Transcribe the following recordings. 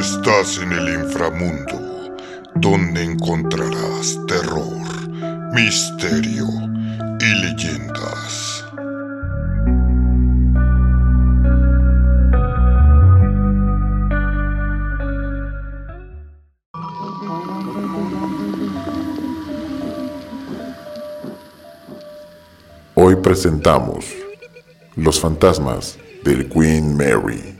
Estás en el inframundo, donde encontrarás terror, misterio y leyendas. Hoy presentamos Los fantasmas del Queen Mary.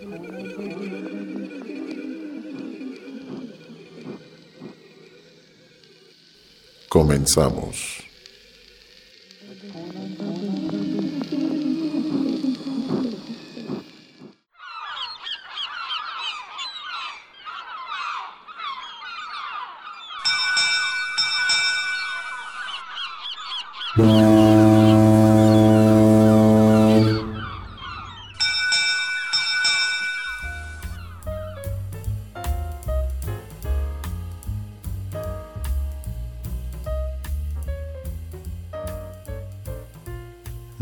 Comenzamos.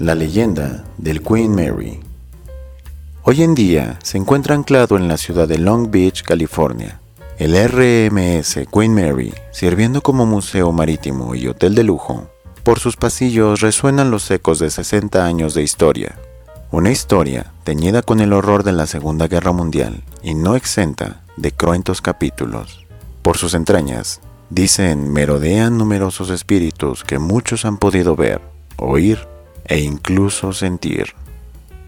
La leyenda del Queen Mary. Hoy en día se encuentra anclado en la ciudad de Long Beach, California. El RMS Queen Mary, sirviendo como museo marítimo y hotel de lujo, por sus pasillos resuenan los ecos de 60 años de historia. Una historia teñida con el horror de la Segunda Guerra Mundial y no exenta de cruentos capítulos. Por sus entrañas, dicen, merodean numerosos espíritus que muchos han podido ver, oír e incluso sentir.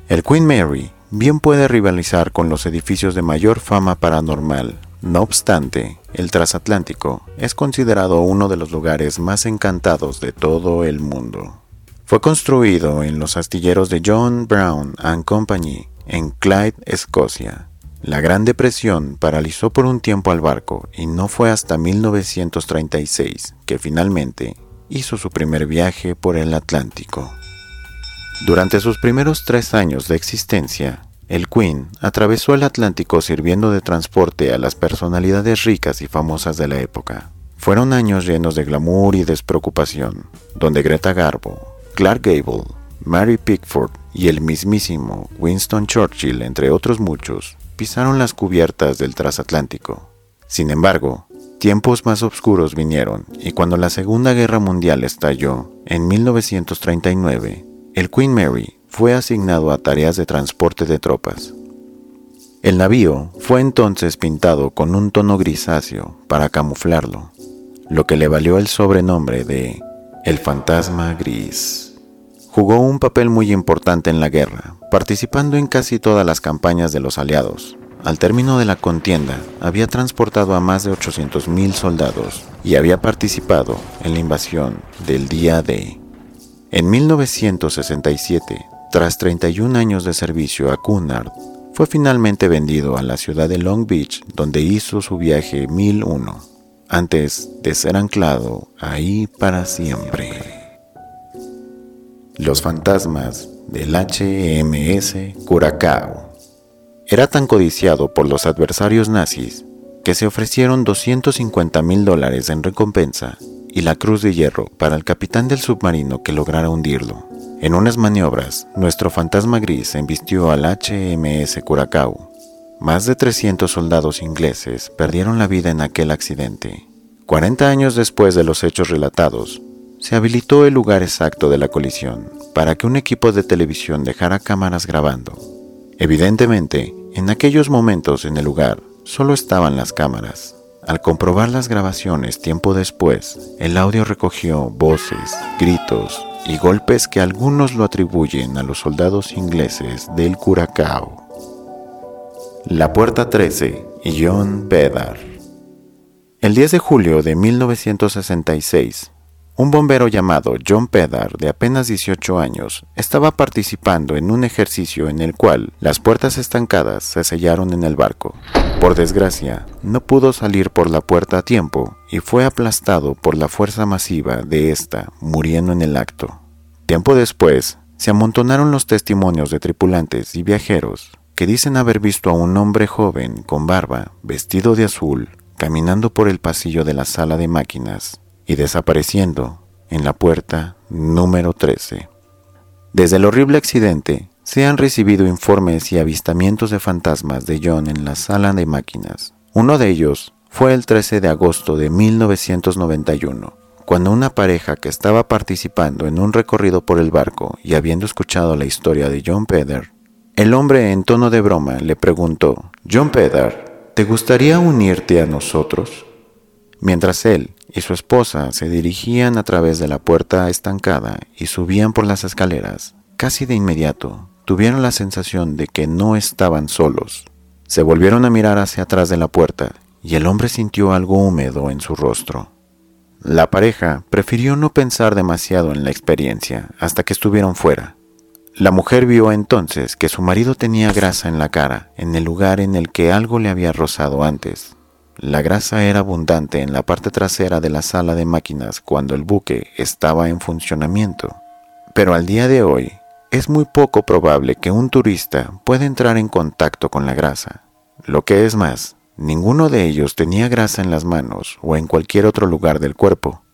El Queen Mary bien puede rivalizar con los edificios de mayor fama paranormal. No obstante, el transatlántico es considerado uno de los lugares más encantados de todo el mundo. Fue construido en los astilleros de John Brown and Company en Clyde, Escocia. La Gran Depresión paralizó por un tiempo al barco y no fue hasta 1936 que finalmente hizo su primer viaje por el Atlántico. Durante sus primeros tres años de existencia, el Queen atravesó el Atlántico sirviendo de transporte a las personalidades ricas y famosas de la época. Fueron años llenos de glamour y despreocupación, donde Greta Garbo, Clark Gable, Mary Pickford y el mismísimo Winston Churchill, entre otros muchos, pisaron las cubiertas del transatlántico. Sin embargo, tiempos más oscuros vinieron y cuando la Segunda Guerra Mundial estalló, en 1939, el Queen Mary fue asignado a tareas de transporte de tropas. El navío fue entonces pintado con un tono grisáceo para camuflarlo, lo que le valió el sobrenombre de El Fantasma Gris. Jugó un papel muy importante en la guerra, participando en casi todas las campañas de los aliados. Al término de la contienda, había transportado a más de 800.000 soldados y había participado en la invasión del día D. En 1967, tras 31 años de servicio a Cunard, fue finalmente vendido a la ciudad de Long Beach, donde hizo su viaje 1001, antes de ser anclado ahí para siempre. Los fantasmas del HMS Curacao. Era tan codiciado por los adversarios nazis que se ofrecieron 250 mil dólares en recompensa y la Cruz de Hierro para el capitán del submarino que lograra hundirlo. En unas maniobras, nuestro fantasma gris embistió al HMS Curacao. Más de 300 soldados ingleses perdieron la vida en aquel accidente. 40 años después de los hechos relatados, se habilitó el lugar exacto de la colisión para que un equipo de televisión dejara cámaras grabando. Evidentemente, en aquellos momentos en el lugar solo estaban las cámaras. Al comprobar las grabaciones tiempo después, el audio recogió voces, gritos y golpes que algunos lo atribuyen a los soldados ingleses del Curacao. La Puerta 13 y John Bedar. El 10 de julio de 1966, un bombero llamado John Pedar, de apenas 18 años, estaba participando en un ejercicio en el cual las puertas estancadas se sellaron en el barco. Por desgracia, no pudo salir por la puerta a tiempo y fue aplastado por la fuerza masiva de esta, muriendo en el acto. Tiempo después, se amontonaron los testimonios de tripulantes y viajeros que dicen haber visto a un hombre joven con barba, vestido de azul, caminando por el pasillo de la sala de máquinas y desapareciendo en la puerta número 13. Desde el horrible accidente, se han recibido informes y avistamientos de fantasmas de John en la sala de máquinas. Uno de ellos fue el 13 de agosto de 1991, cuando una pareja que estaba participando en un recorrido por el barco y habiendo escuchado la historia de John Peder, el hombre en tono de broma le preguntó, John Peder, ¿te gustaría unirte a nosotros? Mientras él y su esposa se dirigían a través de la puerta estancada y subían por las escaleras, casi de inmediato tuvieron la sensación de que no estaban solos. Se volvieron a mirar hacia atrás de la puerta y el hombre sintió algo húmedo en su rostro. La pareja prefirió no pensar demasiado en la experiencia hasta que estuvieron fuera. La mujer vio entonces que su marido tenía grasa en la cara, en el lugar en el que algo le había rozado antes. La grasa era abundante en la parte trasera de la sala de máquinas cuando el buque estaba en funcionamiento. Pero al día de hoy, es muy poco probable que un turista pueda entrar en contacto con la grasa. Lo que es más, ninguno de ellos tenía grasa en las manos o en cualquier otro lugar del cuerpo.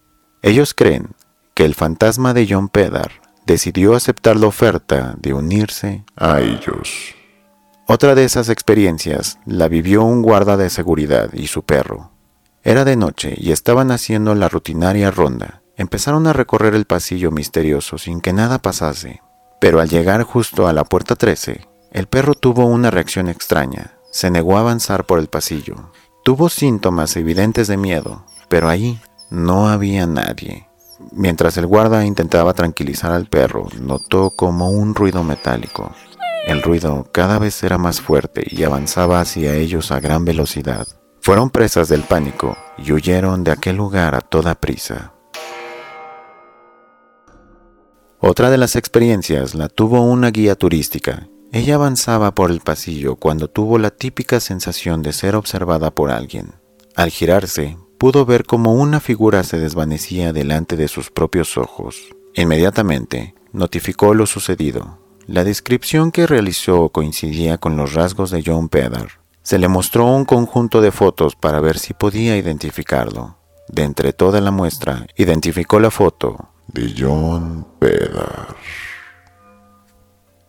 Ellos creen que el fantasma de John Pedar decidió aceptar la oferta de unirse a ellos. Otra de esas experiencias la vivió un guarda de seguridad y su perro. Era de noche y estaban haciendo la rutinaria ronda. Empezaron a recorrer el pasillo misterioso sin que nada pasase, pero al llegar justo a la puerta 13, el perro tuvo una reacción extraña. Se negó a avanzar por el pasillo. Tuvo síntomas evidentes de miedo, pero allí no había nadie. Mientras el guarda intentaba tranquilizar al perro, notó como un ruido metálico. El ruido cada vez era más fuerte y avanzaba hacia ellos a gran velocidad. Fueron presas del pánico y huyeron de aquel lugar a toda prisa. Otra de las experiencias la tuvo una guía turística. Ella avanzaba por el pasillo cuando tuvo la típica sensación de ser observada por alguien. Al girarse, pudo ver como una figura se desvanecía delante de sus propios ojos. Inmediatamente, notificó lo sucedido. La descripción que realizó coincidía con los rasgos de John Pedar. Se le mostró un conjunto de fotos para ver si podía identificarlo. De entre toda la muestra, identificó la foto de John Pedar.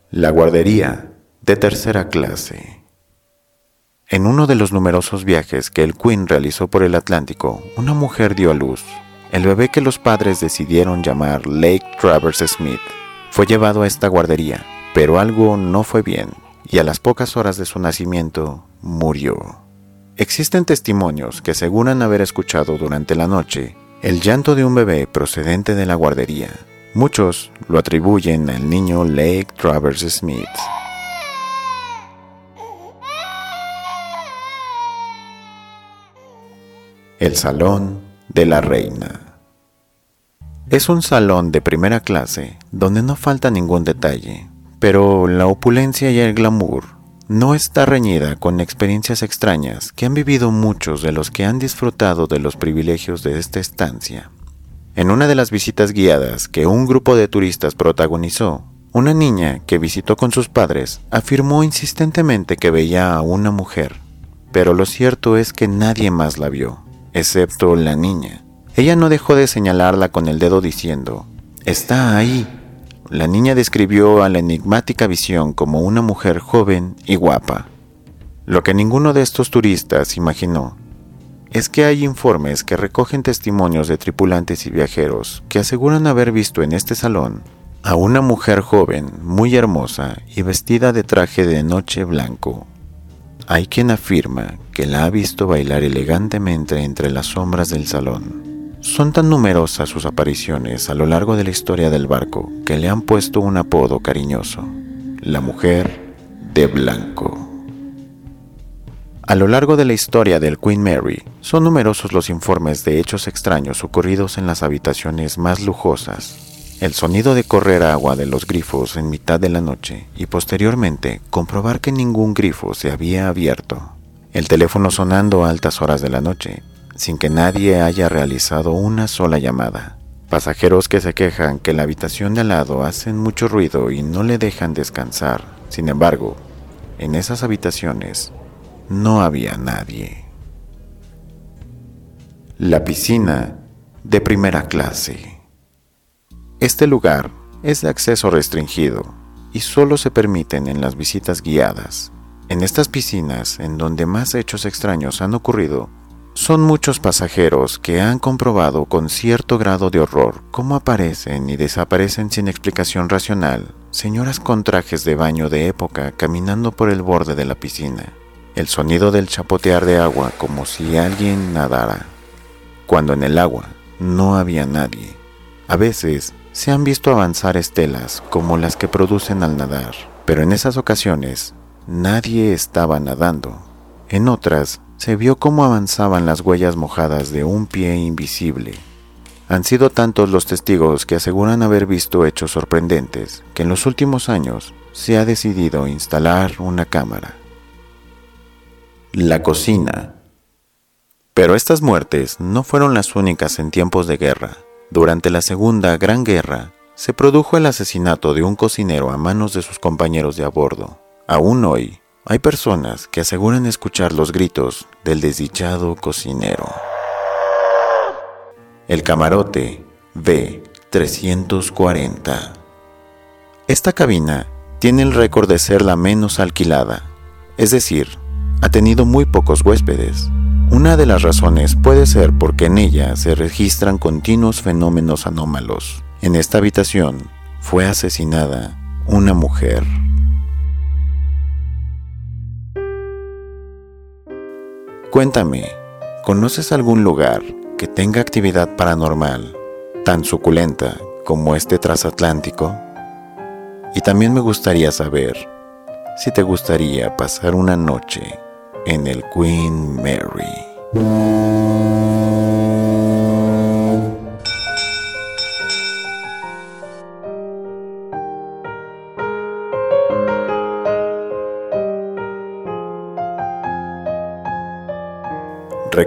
La guardería de tercera clase. En uno de los numerosos viajes que el Queen realizó por el Atlántico, una mujer dio a luz. El bebé que los padres decidieron llamar Lake Travers Smith fue llevado a esta guardería, pero algo no fue bien y a las pocas horas de su nacimiento murió. Existen testimonios que aseguran haber escuchado durante la noche el llanto de un bebé procedente de la guardería. Muchos lo atribuyen al niño Lake Travers Smith. El Salón de la Reina. Es un salón de primera clase donde no falta ningún detalle, pero la opulencia y el glamour no está reñida con experiencias extrañas que han vivido muchos de los que han disfrutado de los privilegios de esta estancia. En una de las visitas guiadas que un grupo de turistas protagonizó, una niña que visitó con sus padres afirmó insistentemente que veía a una mujer, pero lo cierto es que nadie más la vio, excepto la niña. Ella no dejó de señalarla con el dedo diciendo, Está ahí, la niña describió a la enigmática visión como una mujer joven y guapa. Lo que ninguno de estos turistas imaginó es que hay informes que recogen testimonios de tripulantes y viajeros que aseguran haber visto en este salón a una mujer joven, muy hermosa y vestida de traje de noche blanco. Hay quien afirma que la ha visto bailar elegantemente entre las sombras del salón. Son tan numerosas sus apariciones a lo largo de la historia del barco que le han puesto un apodo cariñoso, la mujer de blanco. A lo largo de la historia del Queen Mary, son numerosos los informes de hechos extraños ocurridos en las habitaciones más lujosas. El sonido de correr agua de los grifos en mitad de la noche y posteriormente comprobar que ningún grifo se había abierto. El teléfono sonando a altas horas de la noche sin que nadie haya realizado una sola llamada. Pasajeros que se quejan que la habitación de al lado hacen mucho ruido y no le dejan descansar. Sin embargo, en esas habitaciones no había nadie. La piscina de primera clase. Este lugar es de acceso restringido. y solo se permiten en las visitas guiadas. En estas piscinas, en donde más hechos extraños han ocurrido, son muchos pasajeros que han comprobado con cierto grado de horror cómo aparecen y desaparecen sin explicación racional señoras con trajes de baño de época caminando por el borde de la piscina, el sonido del chapotear de agua como si alguien nadara, cuando en el agua no había nadie. A veces se han visto avanzar estelas como las que producen al nadar, pero en esas ocasiones nadie estaba nadando. En otras se vio cómo avanzaban las huellas mojadas de un pie invisible. Han sido tantos los testigos que aseguran haber visto hechos sorprendentes que en los últimos años se ha decidido instalar una cámara. La cocina. Pero estas muertes no fueron las únicas en tiempos de guerra. Durante la Segunda Gran Guerra, se produjo el asesinato de un cocinero a manos de sus compañeros de a bordo. Aún hoy, hay personas que aseguran escuchar los gritos del desdichado cocinero. El camarote B340. Esta cabina tiene el récord de ser la menos alquilada, es decir, ha tenido muy pocos huéspedes. Una de las razones puede ser porque en ella se registran continuos fenómenos anómalos. En esta habitación fue asesinada una mujer. Cuéntame, ¿conoces algún lugar que tenga actividad paranormal tan suculenta como este transatlántico? Y también me gustaría saber si te gustaría pasar una noche en el Queen Mary.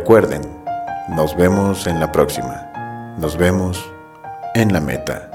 Recuerden, nos vemos en la próxima. Nos vemos en la meta.